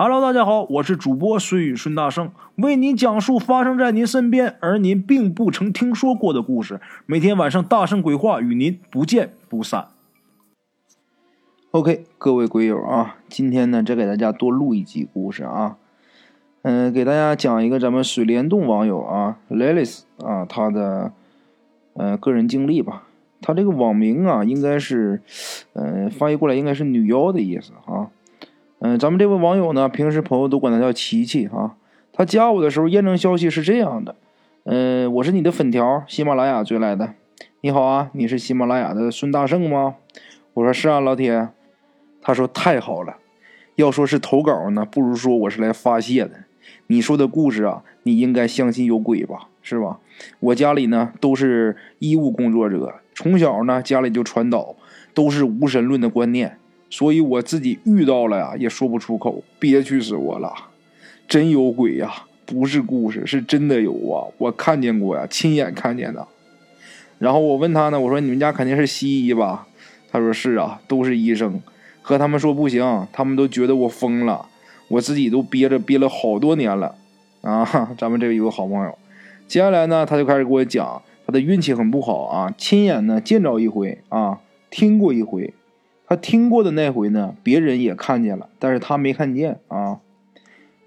Hello，大家好，我是主播孙宇孙大圣，为您讲述发生在您身边而您并不曾听说过的故事。每天晚上大圣鬼话与您不见不散。OK，各位鬼友啊，今天呢再给大家多录一集故事啊，嗯、给大家讲一个咱们水帘洞网友啊 Lelis 啊他的呃个人经历吧。他这个网名啊应该是，呃翻译过来应该是女妖的意思啊。嗯、咱们这位网友呢，平时朋友都管他叫琪琪啊。他加我的时候验证消息是这样的，嗯、我是你的粉条，喜马拉雅追来的。你好啊，你是喜马拉雅的孙大圣吗？我说是啊，老铁。他说太好了，要说是投稿呢，不如说我是来发泄的。你说的故事啊，你应该相信有鬼吧，是吧？我家里呢都是医务工作者，从小呢家里就传导都是无神论的观念，所以我自己遇到了呀也说不出口，憋屈死我了。真有鬼呀，不是故事，是真的有啊，我看见过呀，亲眼看见的。然后我问他呢，我说你们家肯定是西医吧？他说是啊，都是医生。和他们说不行，他们都觉得我疯了，我自己都憋着憋了好多年了啊！咱们这个有个好朋友，接下来呢，他就开始给我讲他的运气很不好啊，亲眼呢见着一回啊，听过一回，他听过的那回呢，别人也看见了，但是他没看见啊。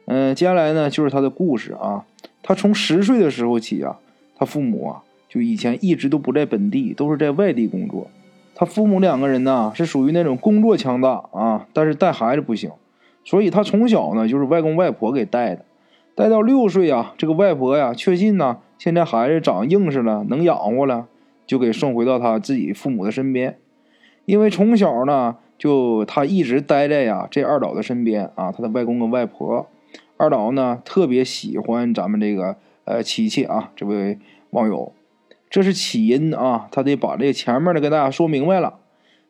嗯、接下来呢就是他的故事啊，他从十岁的时候起啊，他父母啊就以前一直都不在本地，都是在外地工作。他父母两个人呢是属于那种工作强大啊，但是带孩子不行，所以他从小呢就是外公外婆给带的，带到六岁啊，这个外婆呀确信呢现在孩子长硬实了，能养活了，就给送回到他自己父母的身边。因为从小呢就他一直待在呀这二老的身边啊，他的外公跟外婆，二老呢特别喜欢咱们这个呃琪琪啊这位网友。这是起因啊，他得把这前面的跟大家说明白了。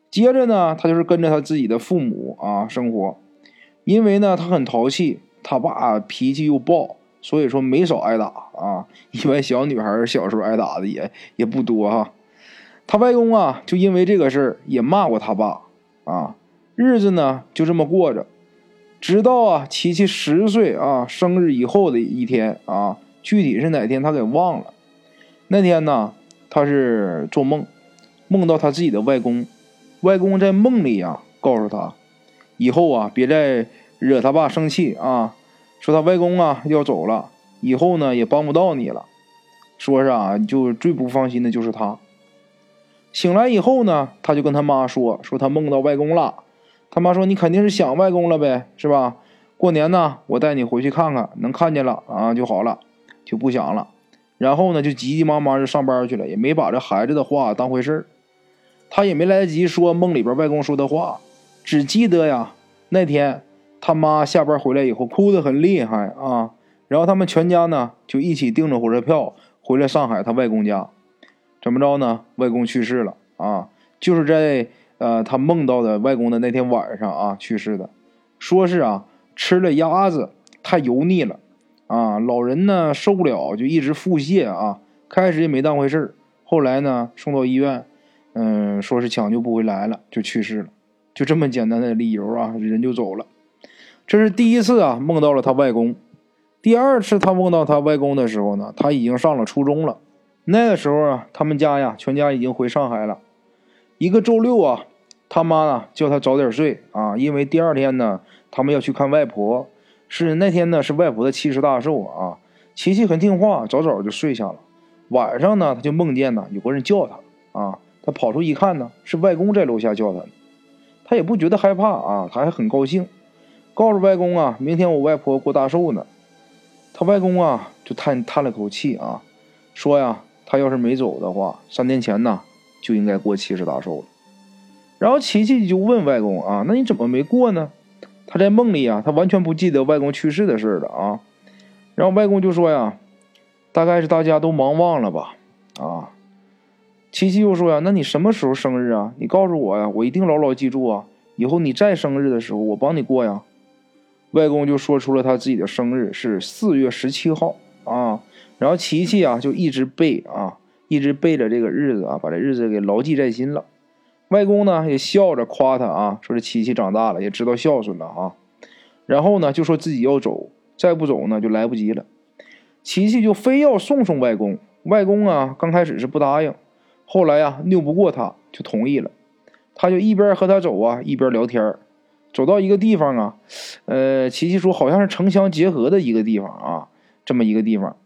接着呢，他就是跟着他自己的父母啊生活，因为呢他很淘气，他爸脾气又暴，所以说没少挨打啊。一般小女孩小时候挨打的也也不多哈。他外公啊，就因为这个事儿也骂过他爸啊。日子呢就这么过着，直到啊琪琪十岁啊生日以后的一天啊，具体是哪天他给忘了。那天呢，他是做梦，梦到他自己的外公，外公在梦里啊、告诉他，以后啊别再惹他爸生气啊，说他外公啊要走了，以后呢也帮不到你了，说是啊就最不放心的就是他。醒来以后呢，他就跟他妈说，说他梦到外公了，他妈说你肯定是想外公了呗，是吧？过年呢，我带你回去看看，能看见了啊就好了，就不想了。然后呢，就急急忙忙就上班去了，也没把这孩子的话当回事儿。他也没来得及说梦里边外公说的话，只记得呀，那天他妈下班回来以后哭得很厉害啊。然后他们全家呢就一起订了火车票回了上海他外公家。怎么着呢？外公去世了啊，就是在呃他梦到的外公的那天晚上啊去世的。说是啊吃了鸭子太油腻了。啊，老人呢受不了，就一直腹泻啊。开始也没当回事儿，后来呢送到医院，嗯，说是抢救不回来了，就去世了。就这么简单的理由啊，人就走了。这是第一次啊梦到了他外公。第二次他梦到他外公的时候呢，他已经上了初中了。那个时候啊，他们家呀全家已经回上海了。一个周六啊，他妈呢叫他早点睡啊，因为第二天呢他们要去看外婆。是那天呢，是外婆的七十大寿啊。琪琪很听话，早早就睡下了。晚上呢，他就梦见呢有个人叫他啊。他跑出一看呢，是外公在楼下叫他。他也不觉得害怕啊，他还很高兴，告诉外公啊，明天我外婆过大寿呢。他外公啊就叹叹了口气啊，说呀，他要是没走的话，三年前呢就应该过七十大寿了。然后琪琪就问外公啊，那你怎么没过呢？他在梦里啊，他完全不记得外公去世的事了啊。然后外公就说呀，大概是大家都忙忘了吧啊。琪琪又说呀，那你什么时候生日啊？你告诉我呀，我一定牢牢记住啊。以后你再生日的时候，我帮你过呀。外公就说出了他自己的生日是四月十七号啊。然后琪琪啊就一直背啊，一直背着这个日子啊，把这日子给牢记在心了。外公呢也笑着夸他啊，说这琪琪长大了，也知道孝顺了啊。然后呢就说自己要走，再不走呢就来不及了。琪琪就非要送送外公，外公啊刚开始是不答应，后来呀拗不过他，就同意了。他就一边和他走啊，一边聊天走到一个地方啊，呃，琪琪说好像是城乡结合的一个地方啊，这么一个地方，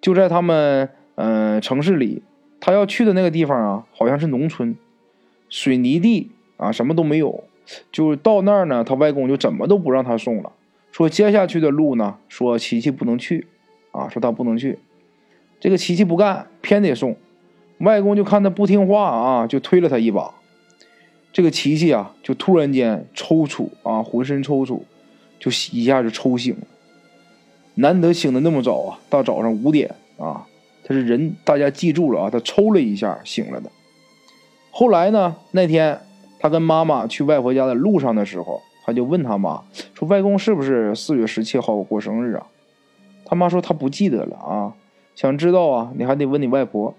就在他们呃城市里。他要去的那个地方啊，好像是农村，水泥地啊，什么都没有。就到那儿呢，他外公就怎么都不让他送了，说接下去的路呢，说琪琪不能去，啊，说他不能去。这个琪琪不干，偏得送。外公就看他不听话啊，就推了他一把。这个琪琪啊，就突然间抽搐啊，浑身抽搐，就一下就抽醒了。难得醒的那么早啊，大早上五点啊，他是人，大家记住了啊，他抽了一下醒了的。后来呢，那天他跟妈妈去外婆家的路上的时候，他就问他妈说：“外公是不是四月十七号过生日啊？”他妈说：“他不记得了啊，想知道啊，你还得问你外婆。”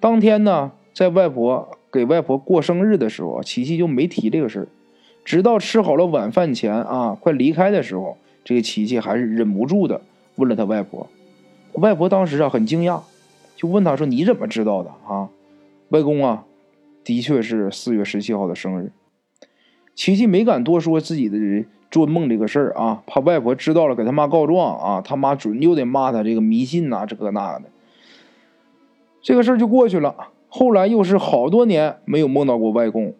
当天呢，在外婆。给外婆过生日的时候，琪琪就没提这个事儿，直到吃好了晚饭前啊，快离开的时候，这个琪琪还是忍不住的问了他外婆。外婆当时啊很惊讶，就问他说：“你怎么知道的啊？”外公啊，的确是四月十七号的生日。琪琪没敢多说自己的做梦这个事儿啊，怕外婆知道了给他妈告状啊，他妈准又得骂他这个迷信呐，这个那个的。这个事儿就过去了。后来又是好多年没有梦到过外公，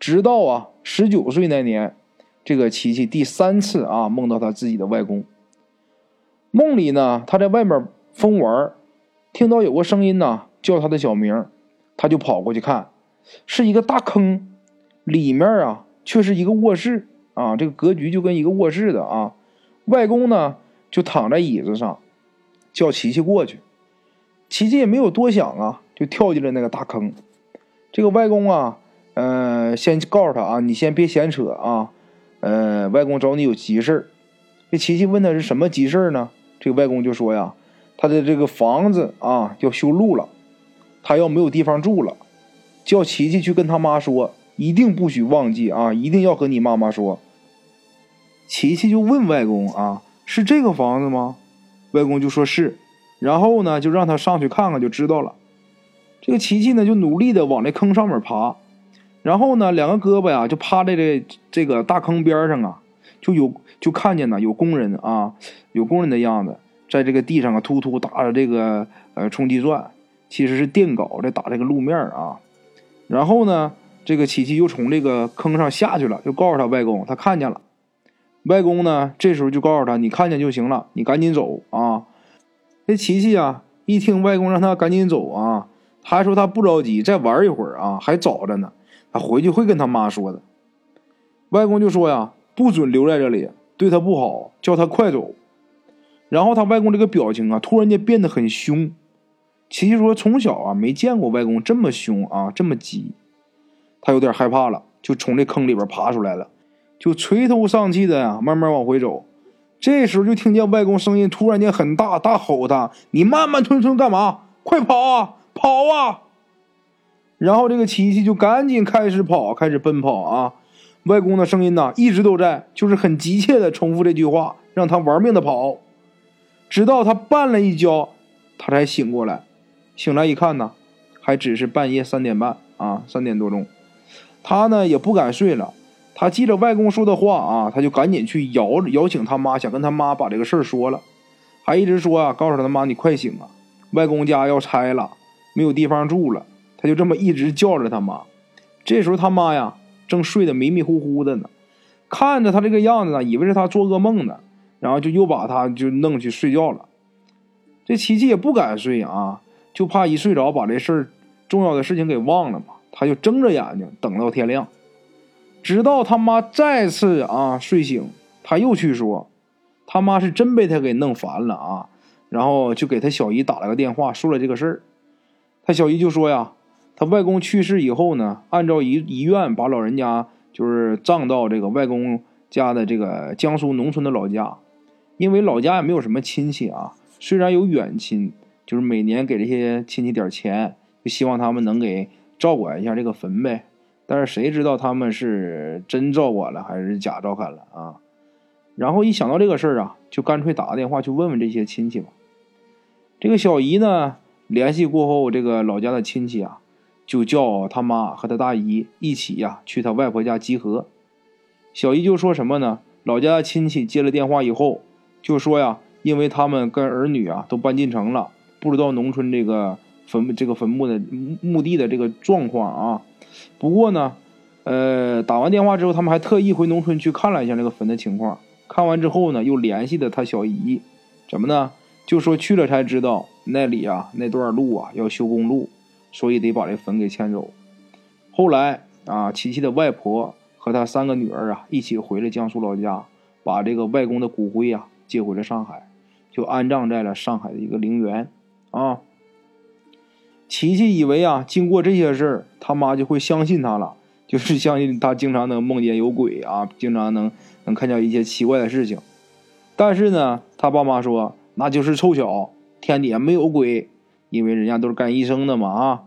直到啊十九岁那年，这个琪琪第三次啊梦到他自己的外公。梦里呢，他在外面疯玩，听到有个声音呢叫他的小名，他就跑过去看，是一个大坑，里面啊却是一个卧室啊，这个格局就跟一个卧室的啊。外公呢就躺在椅子上，叫琪琪过去，琪琪也没有多想啊。就跳进了那个大坑，这个外公啊，呃，先告诉他啊，你先别闲扯啊，呃，外公找你有急事这琪琪问他是什么急事呢？这个外公就说呀，他的这个房子啊要修路了，他要没有地方住了，叫琪琪去跟他妈说，一定不许忘记啊，一定要和你妈妈说。琪琪就问外公啊，是这个房子吗？外公就说是，然后呢，就让他上去看看就知道了。这个琪琪呢，就努力的往那坑上面爬，然后呢，两个胳膊呀，就趴在这这个大坑边上啊，就有就看见呢，有工人啊，有工人的样子，在这个地上啊，突突打着这个呃冲击钻，其实是电镐在打这个路面啊。然后呢，这个琪琪又从这个坑上下去了，就告诉他外公，他看见了。外公呢，这时候就告诉他，你看见就行了，你赶紧走啊。这琪琪啊，一听外公让他赶紧走啊。他还说他不着急，再玩一会儿啊，还早着呢。他回去会跟他妈说的。外公就说呀，不准留在这里，对他不好，叫他快走。然后他外公这个表情啊，突然间变得很凶。琪琪说从小啊没见过外公这么凶啊，这么急。他有点害怕了，就从这坑里边爬出来了，就垂头丧气的呀，慢慢往回走。这时候就听见外公声音突然间很大，大吼他：“你慢慢吞吞干嘛？快跑啊！”跑啊！然后这个琪琪就赶紧开始跑，开始奔跑啊！外公的声音呢一直都在，就是很急切的重复这句话，让他玩命的跑，直到他绊了一跤，他才醒过来。醒来一看呢，还只是半夜三点半啊，三点多钟。他呢也不敢睡了，他记着外公说的话啊，他就赶紧去摇摇醒他妈，想跟他妈把这个事儿说了，还一直说啊，告诉他妈你快醒啊，外公家要拆了。没有地方住了，他就这么一直叫着他妈。这时候他妈呀，正睡得迷迷糊糊的呢，看着他这个样子呢，以为是他做噩梦呢，然后就又把他就弄去睡觉了。这琪琪也不敢睡啊，就怕一睡着把这事儿重要的事情给忘了嘛。他就睁着眼睛等到天亮，直到他妈再次啊睡醒，他又去说，他妈是真被他给弄烦了啊，然后就给他小姨打了个电话，说了这个事儿。他小姨就说呀，他外公去世以后呢，按照遗遗愿把老人家就是葬到这个外公家的这个江苏农村的老家，因为老家也没有什么亲戚啊，虽然有远亲，就是每年给这些亲戚点钱，就希望他们能给照管一下这个坟呗。但是谁知道他们是真照管了还是假照看了啊？然后一想到这个事儿啊，就干脆打个电话去问问这些亲戚吧。这个小姨呢，联系过后，这个老家的亲戚啊，就叫他妈和他大姨一起呀去他外婆家集合。小姨就说什么呢？老家的亲戚接了电话以后，就说呀，因为他们跟儿女啊都搬进城了，不知道农村这个坟这个坟墓的墓地的这个状况啊。不过呢，呃，打完电话之后，他们还特意回农村去看了一下这个坟的情况。看完之后呢，又联系的他小姨，怎么呢？就说去了才知道那里啊那段路啊要修公路，所以得把这坟给迁走。后来啊，琪琪的外婆和他三个女儿啊一起回了江苏老家，把这个外公的骨灰啊接回了上海，就安葬在了上海的一个陵园啊。琪琪以为啊，经过这些事儿，他妈就会相信他了，就是相信他经常能梦见有鬼啊，经常能。能看见一些奇怪的事情，但是呢，他爸妈说那就是凑巧，天底下没有鬼，因为人家都是干医生的嘛啊。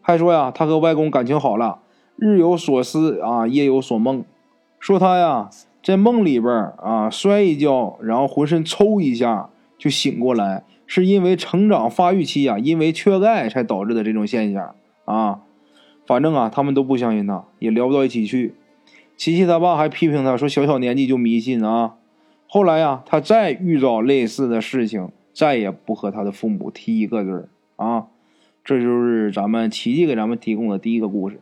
还说呀，他和外公感情好了，日有所思啊，夜有所梦。说他呀，在梦里边啊摔一跤，然后浑身抽一下就醒过来，是因为成长发育期啊，因为缺钙才导致的这种现象啊。反正啊，他们都不相信他，也聊不到一起去。琪琪他爸还批评他说：“小小年纪就迷信啊！”后来呀，他再遇到类似的事情，再也不和他的父母提一个字儿啊！这就是咱们琪琪给咱们提供的第一个故事。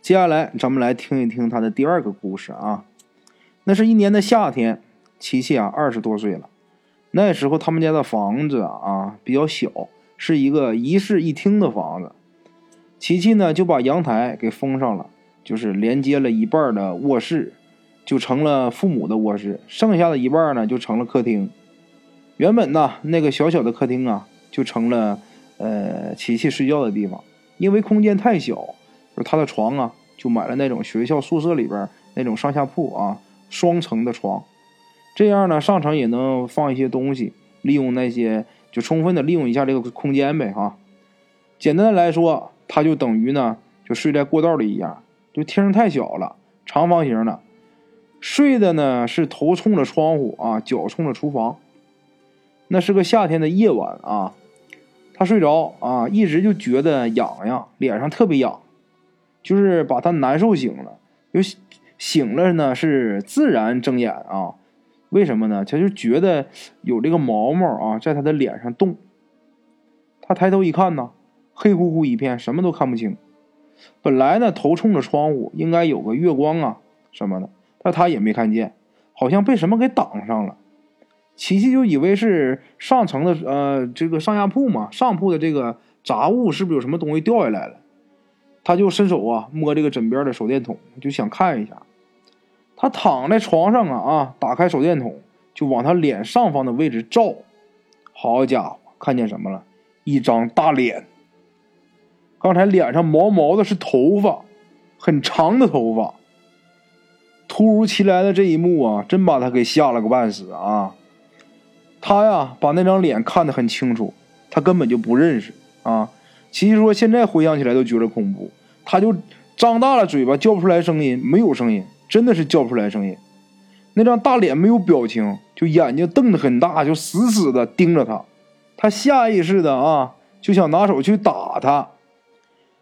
接下来，咱们来听一听他的第二个故事啊。那是一年的夏天，琪琪啊二十多岁了。那时候他们家的房子啊比较小，是一个一室一厅的房子。琪琪呢就把阳台给封上了。就是连接了一半的卧室，就成了父母的卧室，剩下的一半呢就成了客厅。原本呢那个小小的客厅啊，就成了呃琪琪睡觉的地方。因为空间太小，就他的床啊，就买了那种学校宿舍里边那种上下铺啊，双层的床。这样呢上层也能放一些东西，利用那些就充分的利用一下这个空间呗哈。简单的来说，他就等于呢就睡在过道里一样。就厅太小了，长方形的，睡的呢是头冲着窗户啊，脚冲着厨房。那是个夏天的夜晚啊，他睡着啊，一直就觉得痒痒，脸上特别痒，就是把他难受醒了。就醒了呢，是自然睁眼啊。为什么呢？他就觉得有这个毛毛啊，在他的脸上动。他抬头一看呢，黑乎乎一片，什么都看不清。本来呢，头冲着窗户，应该有个月光啊什么的，但他也没看见，好像被什么给挡上了。琪琪就以为是上层的呃这个上下铺嘛，上铺的这个杂物是不是有什么东西掉下来了？他就伸手啊摸这个枕边的手电筒，就想看一下。他躺在床上啊啊，打开手电筒就往他脸上方的位置照，好家伙，看见什么了？一张大脸。刚才脸上毛毛的是头发，很长的头发。突如其来的这一幕啊，真把他给吓了个半死啊！他呀，把那张脸看得很清楚，他根本就不认识啊。其实说现在回想起来都觉得恐怖，他就张大了嘴巴叫不出来声音，没有声音，真的是叫不出来声音。那张大脸没有表情，就眼睛瞪得很大，就死死的盯着他。他下意识的啊，就想拿手去打他。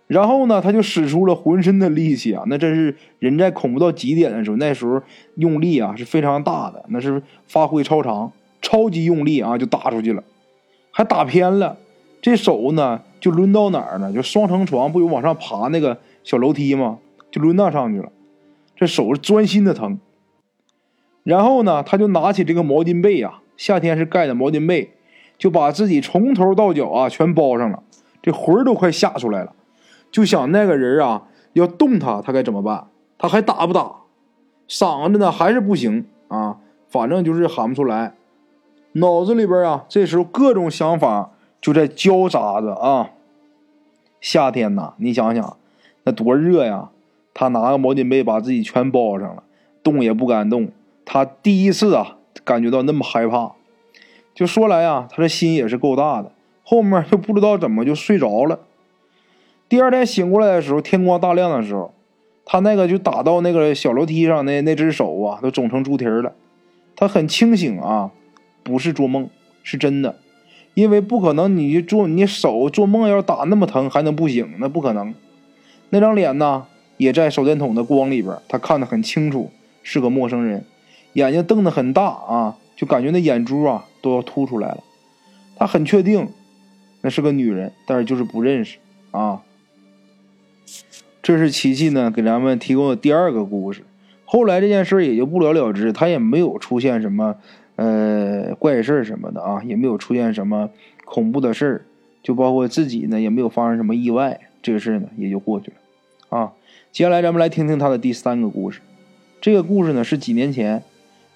然后呢，他就使出了浑身的力气啊！那真是人在恐怖到极点的时候，那时候用力啊是非常大的，那是发挥超常，超级用力啊就打出去了，还打偏了。这手呢就抡到哪儿呢？就双层床不有往上爬那个小楼梯吗？就抡那上去了。这手是钻心的疼。然后呢，他就拿起这个毛巾被啊，夏天是盖的毛巾被，就把自己从头到脚啊全包上了，这魂儿都快吓出来了。就想那个人啊，要动他，他该怎么办？他还打不打？嗓子呢还是不行啊？反正就是喊不出来。脑子里边啊，这时候各种想法就在交杂着啊。夏天呐，你想想，那多热呀！他拿个毛巾被把自己全包上了，动也不敢动。他第一次啊，感觉到那么害怕。就说来啊，他这心也是够大的。后面就不知道怎么就睡着了。第二天醒过来的时候，天光大亮的时候，他那个就打到那个小楼梯上那那只手啊，都肿成猪蹄了。他很清醒啊，不是做梦，是真的。因为不可能，你做你手做梦要打那么疼，还能不醒？那不可能。那张脸呢，也在手电筒的光里边，他看得很清楚，是个陌生人，眼睛瞪得很大啊，就感觉那眼珠啊都要凸出来了。他很确定，那是个女人，但是就是不认识啊。这是琪琪呢给咱们提供的第二个故事。后来这件事也就不了了之，他也没有出现什么呃怪事什么的啊，也没有出现什么恐怖的事儿，就包括自己呢也没有发生什么意外，这个事呢也就过去了啊。接下来咱们来听听他的第三个故事。这个故事呢是几年前，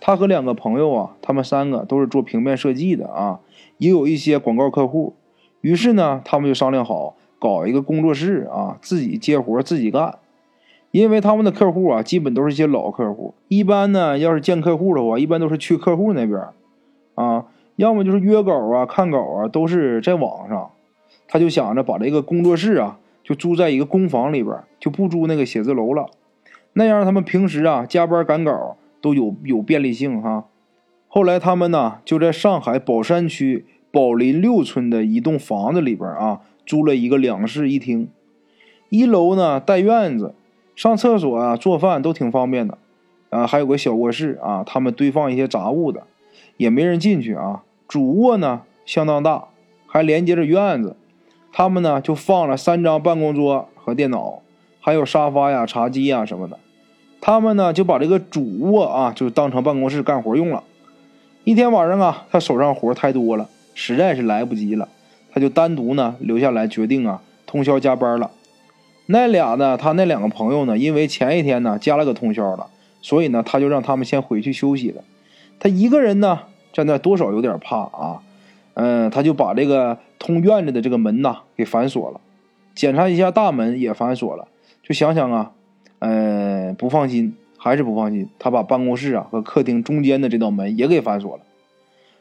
他和两个朋友啊，他们三个都是做平面设计的啊，也有一些广告客户，于是呢他们就商量好。搞一个工作室啊，自己接活自己干，因为他们的客户啊，基本都是一些老客户。一般呢，要是见客户的话，一般都是去客户那边啊，要么就是约稿啊、看稿啊，都是在网上。他就想着把这个工作室啊，就租在一个工房里边，就不租那个写字楼了。那样他们平时啊加班赶稿都有有便利性哈。后来他们呢，就在上海宝山区宝林六村的一栋房子里边啊。租了一个两室一厅，一楼呢带院子，上厕所啊、做饭都挺方便的，啊，还有个小卧室啊，他们堆放一些杂物的，也没人进去啊。主卧呢相当大，还连接着院子，他们呢就放了三张办公桌和电脑，还有沙发呀、茶几呀什么的。他们呢就把这个主卧啊就当成办公室干活用了。一天晚上啊，他手上活太多了，实在是来不及了。他就单独呢留下来，决定啊通宵加班了。那俩呢，他那两个朋友呢，因为前一天呢加了个通宵了，所以呢他就让他们先回去休息了。他一个人呢在那多少有点怕啊，嗯，他就把这个通院子的这个门呐给反锁了，检查一下大门也反锁了。就想想啊，嗯，不放心，还是不放心。他把办公室啊和客厅中间的这道门也给反锁了。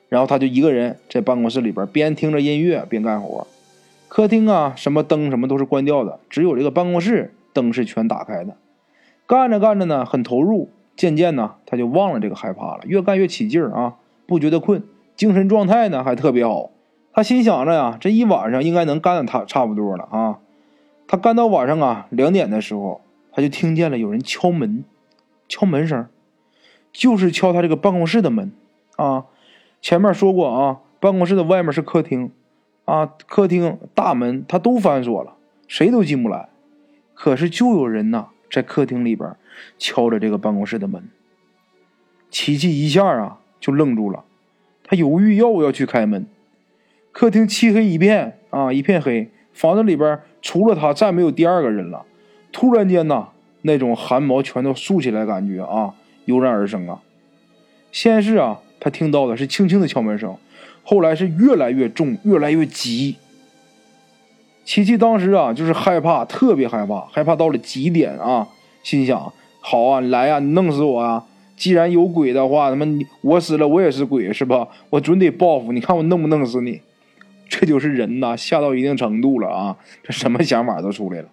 然后他就一个人在办公室里边，边听着音乐边干活。客厅啊，什么灯什么都是关掉的，只有这个办公室灯是全打开的。干着干着呢，很投入，渐渐呢，他就忘了这个害怕了，越干越起劲儿啊，不觉得困，精神状态呢还特别好。他心想着呀，这一晚上应该能干的他差不多了啊。他干到晚上啊两点的时候，他就听见了有人敲门，敲门声，就是敲他这个办公室的门啊。前面说过啊，办公室的外面是客厅，啊，客厅大门他都反锁了，谁都进不来。可是就有人呐，在客厅里边敲着这个办公室的门。琪琪一下啊就愣住了，他犹豫要不要去开门。客厅漆黑一片啊，一片黑，房子里边除了他再没有第二个人了。突然间呐，那种汗毛全都竖起来，感觉啊油然而生啊。先是啊。他听到的是轻轻的敲门声，后来是越来越重，越来越急。琪琪当时啊，就是害怕，特别害怕，害怕到了极点啊！心想：好啊，来呀，你弄死我啊！既然有鬼的话，他妈我死了，我也是鬼，是吧？我准得报复！你看我弄不弄死你？这就是人呐，吓到一定程度了啊！这什么想法都出来了。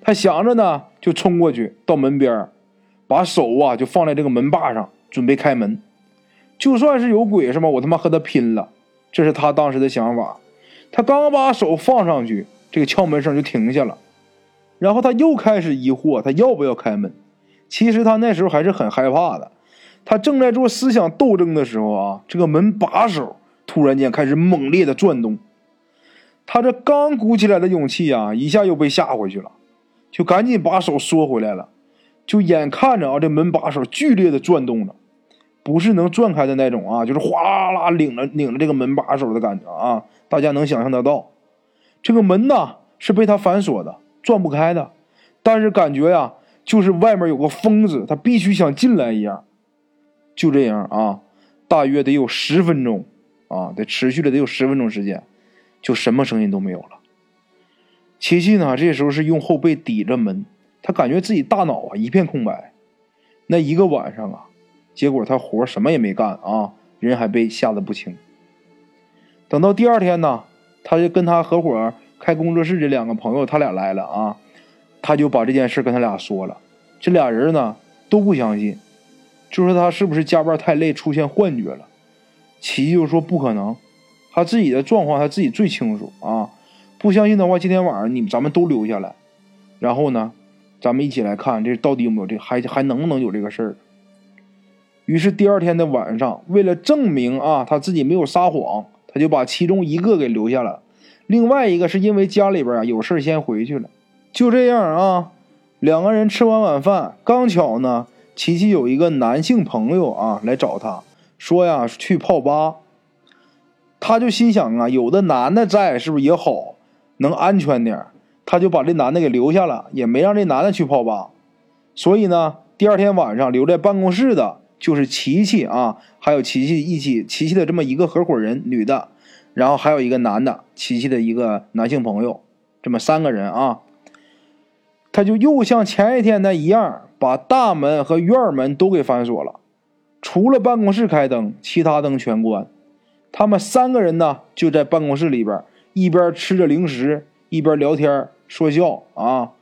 他想着呢，就冲过去到门边把手啊就放在这个门把上，准备开门。就算是有鬼是吧？我他妈和他拼了！这是他当时的想法。他刚把手放上去，这个敲门声就停下了。然后他又开始疑惑，他要不要开门？其实他那时候还是很害怕的。他正在做思想斗争的时候啊，这个门把手突然间开始猛烈的转动。他这刚鼓起来的勇气啊，一下又被吓回去了，就赶紧把手缩回来了。就眼看着啊，这门把手剧烈的转动着。不是能转开的那种啊，就是哗啦啦拧着拧着这个门把手的感觉啊，大家能想象得到。这个门呢是被他反锁的，转不开的。但是感觉呀，就是外面有个疯子，他必须想进来一样。就这样啊，大约得有十分钟啊，得持续了得有十分钟时间，就什么声音都没有了。琪琪呢，这时候是用后背抵着门，他感觉自己大脑啊一片空白。那一个晚上啊。结果他活什么也没干啊，人还被吓得不轻。等到第二天呢，他就跟他合伙开工作室这两个朋友，他俩来了啊，他就把这件事跟他俩说了。这俩人呢都不相信，就说他是不是加班太累出现幻觉了。琪琪就说不可能，他自己的状况他自己最清楚啊。不相信的话，今天晚上你咱们都留下来，然后呢，咱们一起来看这到底有没有这还还能不能有这个事儿。于是第二天的晚上，为了证明啊他自己没有撒谎，他就把其中一个给留下了，另外一个是因为家里边啊有事先回去了。就这样啊，两个人吃完晚饭，刚巧呢，琪琪有一个男性朋友啊来找他，说呀去泡吧。他就心想啊，有的男的在是不是也好，能安全点他就把这男的给留下了，也没让这男的去泡吧。所以呢，第二天晚上留在办公室的。就是琪琪啊，还有琪琪一起，琪琪的这么一个合伙人，女的，然后还有一个男的，琪琪的一个男性朋友，这么三个人啊，他就又像前一天那一样，把大门和院门都给反锁了，除了办公室开灯，其他灯全关。他们三个人呢，就在办公室里边，一边吃着零食，一边聊天说笑啊。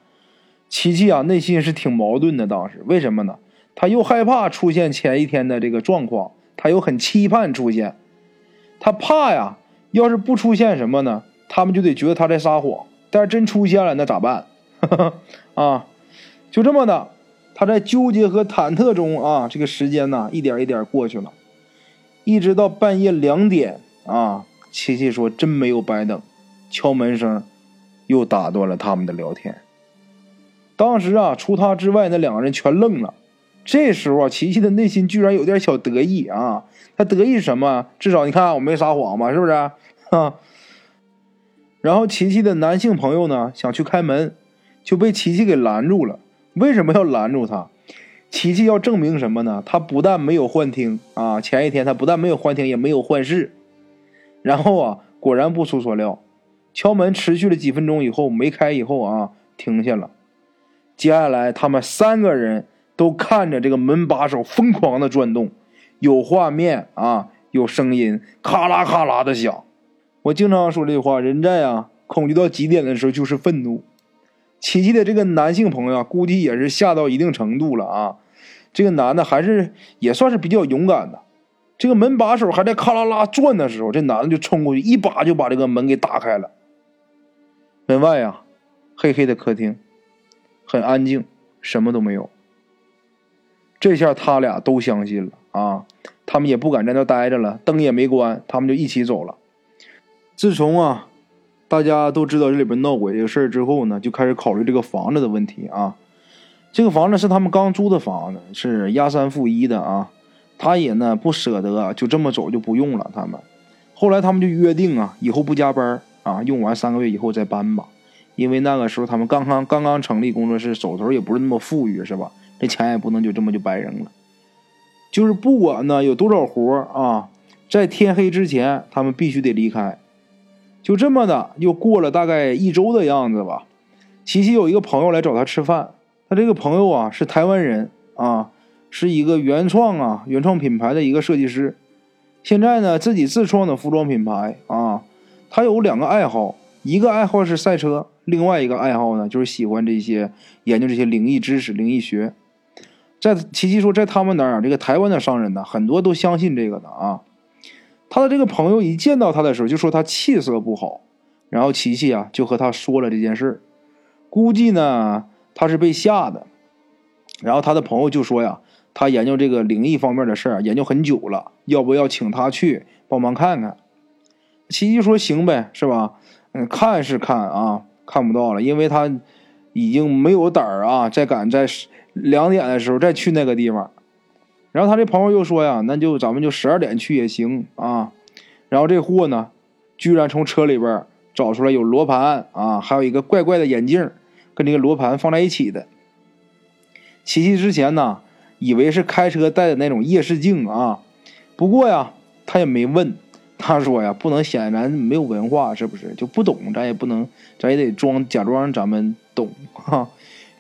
琪琪啊，内心是挺矛盾的，当时为什么呢？他又害怕出现前一天的这个状况，他又很期盼出现，他怕呀，要是不出现什么呢，他们就得觉得他在撒谎。但是真出现了，那咋办？啊，就这么的，他在纠结和忐忑中啊，这个时间呢，一点一点过去了，一直到半夜两点啊，琪琪说真没有白等，敲门声又打断了他们的聊天。当时啊，除他之外，那两个人全愣了。这时候啊，琪琪的内心居然有点小得意啊！他得意什么？至少你看我没撒谎吧，是不是？啊。然后琪琪的男性朋友呢，想去开门，就被琪琪给拦住了。为什么要拦住他？琪琪要证明什么呢？他不但没有幻听啊，前一天他不但没有幻听，也没有幻视。然后啊，果然不出所料，敲门持续了几分钟以后没开，以后啊停下了。接下来他们三个人。都看着这个门把手疯狂的转动，有画面啊，有声音，咔啦咔啦的响。我经常说这话：人在啊恐惧到极点的时候就是愤怒。琪琪的这个男性朋友啊，估计也是吓到一定程度了啊。这个男的还是也算是比较勇敢的。这个门把手还在咔啦啦转的时候，这男的就冲过去，一把就把这个门给打开了。门外呀，黑黑的客厅，很安静，什么都没有。这下他俩都相信了啊！他们也不敢在那待着了，灯也没关，他们就一起走了。自从啊，大家都知道这里边闹鬼这个事儿之后呢，就开始考虑这个房子的问题啊。这个房子是他们刚租的房子，是押三付一的啊。他也呢不舍得就这么走就不用了。他们后来他们就约定啊，以后不加班啊，用完三个月以后再搬吧。因为那个时候他们刚刚刚刚成立工作室，手头也不是那么富裕，是吧？这钱也不能就这么就白扔了，就是不管呢有多少活啊，在天黑之前他们必须得离开。就这么的，又过了大概一周的样子吧。琪琪有一个朋友来找他吃饭，他这个朋友啊是台湾人啊，是一个原创啊原创品牌的一个设计师，现在呢自己自创的服装品牌啊。他有两个爱好，一个爱好是赛车，另外一个爱好呢就是喜欢这些研究这些灵异知识、灵异学。在琪琪说，在他们那儿，这个台湾的商人呢，很多都相信这个的啊。他的这个朋友一见到他的时候，就说他气色不好，然后琪琪啊就和他说了这件事，估计呢他是被吓的。然后他的朋友就说呀，他研究这个灵异方面的事儿研究很久了，要不要请他去帮忙看看？琪琪说行呗，是吧？嗯，看是看啊，看不到了，因为他已经没有胆儿啊，再敢在。两点的时候再去那个地方，然后他这朋友又说呀，那就咱们就十二点去也行啊。然后这货呢，居然从车里边找出来有罗盘啊，还有一个怪怪的眼镜，跟这个罗盘放在一起的。琪琪之前呢，以为是开车带的那种夜视镜啊，不过呀，他也没问。他说呀，不能显咱没有文化，是不是就不懂？咱也不能，咱也得装假装咱们懂哈。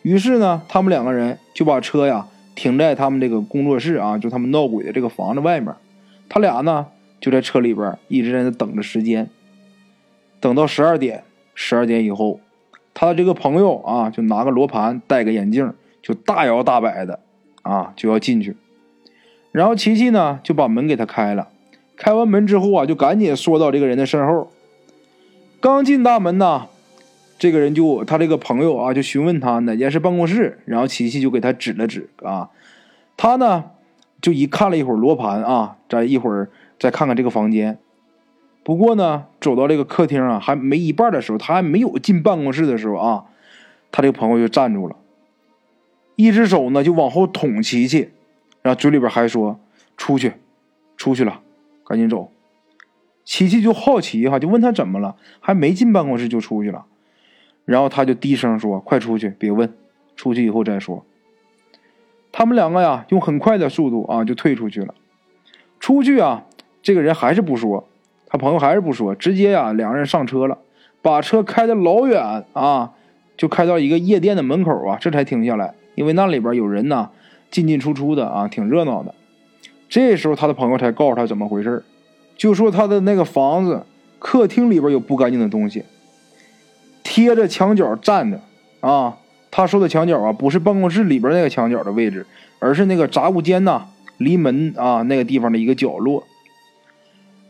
于是呢，他们两个人就把车呀停在他们这个工作室啊，就他们闹鬼的这个房子外面。他俩呢就在车里边一直在那等着时间。等到十二点，十二点以后，他的这个朋友啊就拿个罗盘，戴个眼镜，就大摇大摆的啊就要进去。然后琪琪呢就把门给他开了，开完门之后啊，就赶紧缩到这个人的身后。刚进大门呢，这个人就他这个朋友啊就询问他哪间是办公室，然后琪琪就给他指了指啊，他呢就一看了一会儿罗盘啊，再一会儿再看看这个房间。不过呢，走到这个客厅啊，还没一半的时候，他还没有进办公室的时候啊，他这个朋友就站住了，一只手呢就往后捅琪琪，然后嘴里边还说：“出去，出去了，赶紧走。”琪琪就好奇哈，就问他怎么了，还没进办公室就出去了，然后他就低声说：“快出去，别问，出去以后再说。”他们两个呀，用很快的速度啊就退出去了。出去啊，这个人还是不说。他朋友还是不说，直接呀，两个人上车了，把车开的老远啊，就开到一个夜店的门口啊，这才停下来，因为那里边有人呢，进进出出的啊，挺热闹的。这时候他的朋友才告诉他怎么回事就说他的那个房子客厅里边有不干净的东西，贴着墙角站着啊。他说的墙角啊，不是办公室里边那个墙角的位置，而是那个杂物间呐，离门啊那个地方的一个角落。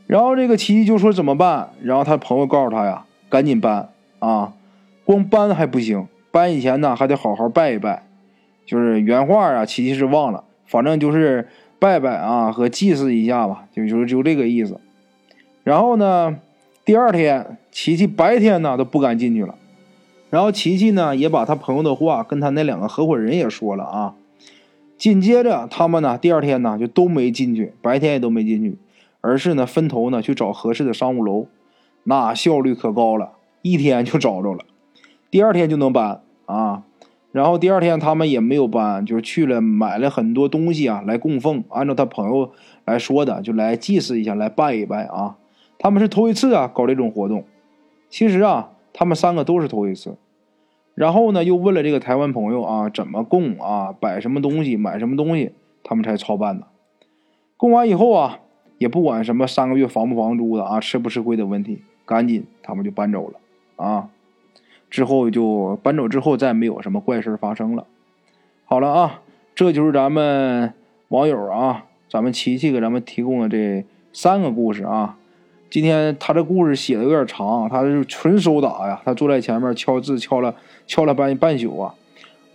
然后这个琪琪就说怎么办？然后他朋友告诉他呀，赶紧搬啊！光搬还不行，搬以前呢还得好好拜一拜。就是原话啊，琪琪是忘了，反正就是拜拜啊和祭祀一下吧，就就就这个意思。然后呢，第二天琪琪白天呢都不敢进去了。然后琪琪呢也把他朋友的话跟他那两个合伙人也说了啊。紧接着他们呢第二天呢就都没进去，白天也都没进去。而是呢，分头呢去找合适的商务楼，那效率可高了，一天就找着了，第二天就能搬啊。然后第二天他们也没有搬，就去了买了很多东西啊来供奉。按照他朋友来说的，就来祭祀一下，来拜一拜啊。他们是头一次啊搞这种活动，其实啊他们三个都是头一次。然后呢又问了这个台湾朋友啊怎么供啊，摆什么东西，买什么东西，他们才操办的。供完以后啊。也不管什么三个月房不房租的啊，吃不吃亏的问题，赶紧他们就搬走了啊。之后就搬走之后，再没有什么怪事发生了。好了啊，这就是咱们网友啊，咱们琪琪给咱们提供的这三个故事啊。今天他这故事写的有点长，他是纯手打呀，他坐在前面敲字敲了敲了半半宿啊。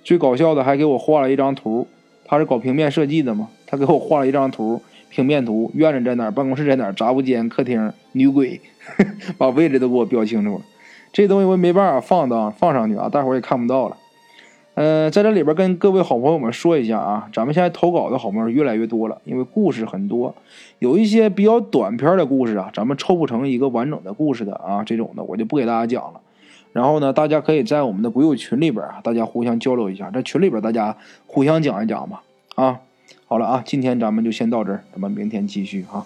最搞笑的还给我画了一张图，他是搞平面设计的嘛，他给我画了一张图。平面图，院子在哪儿？办公室在哪儿？杂物间、客厅、女鬼，把位置都给我标清楚了。这东西我也没办法放到放上去啊，大伙儿也看不到了。嗯，在这里边跟各位好朋友们说一下啊，咱们现在投稿的好朋友越来越多了，因为故事很多，有一些比较短篇的故事啊，咱们凑不成一个完整的故事的啊，这种的我就不给大家讲了。然后呢，大家可以在我们的鬼友群里边啊，大家互相交流一下，在群里边大家互相讲一讲吧，啊。好了啊，今天咱们就先到这儿，咱们明天继续哈。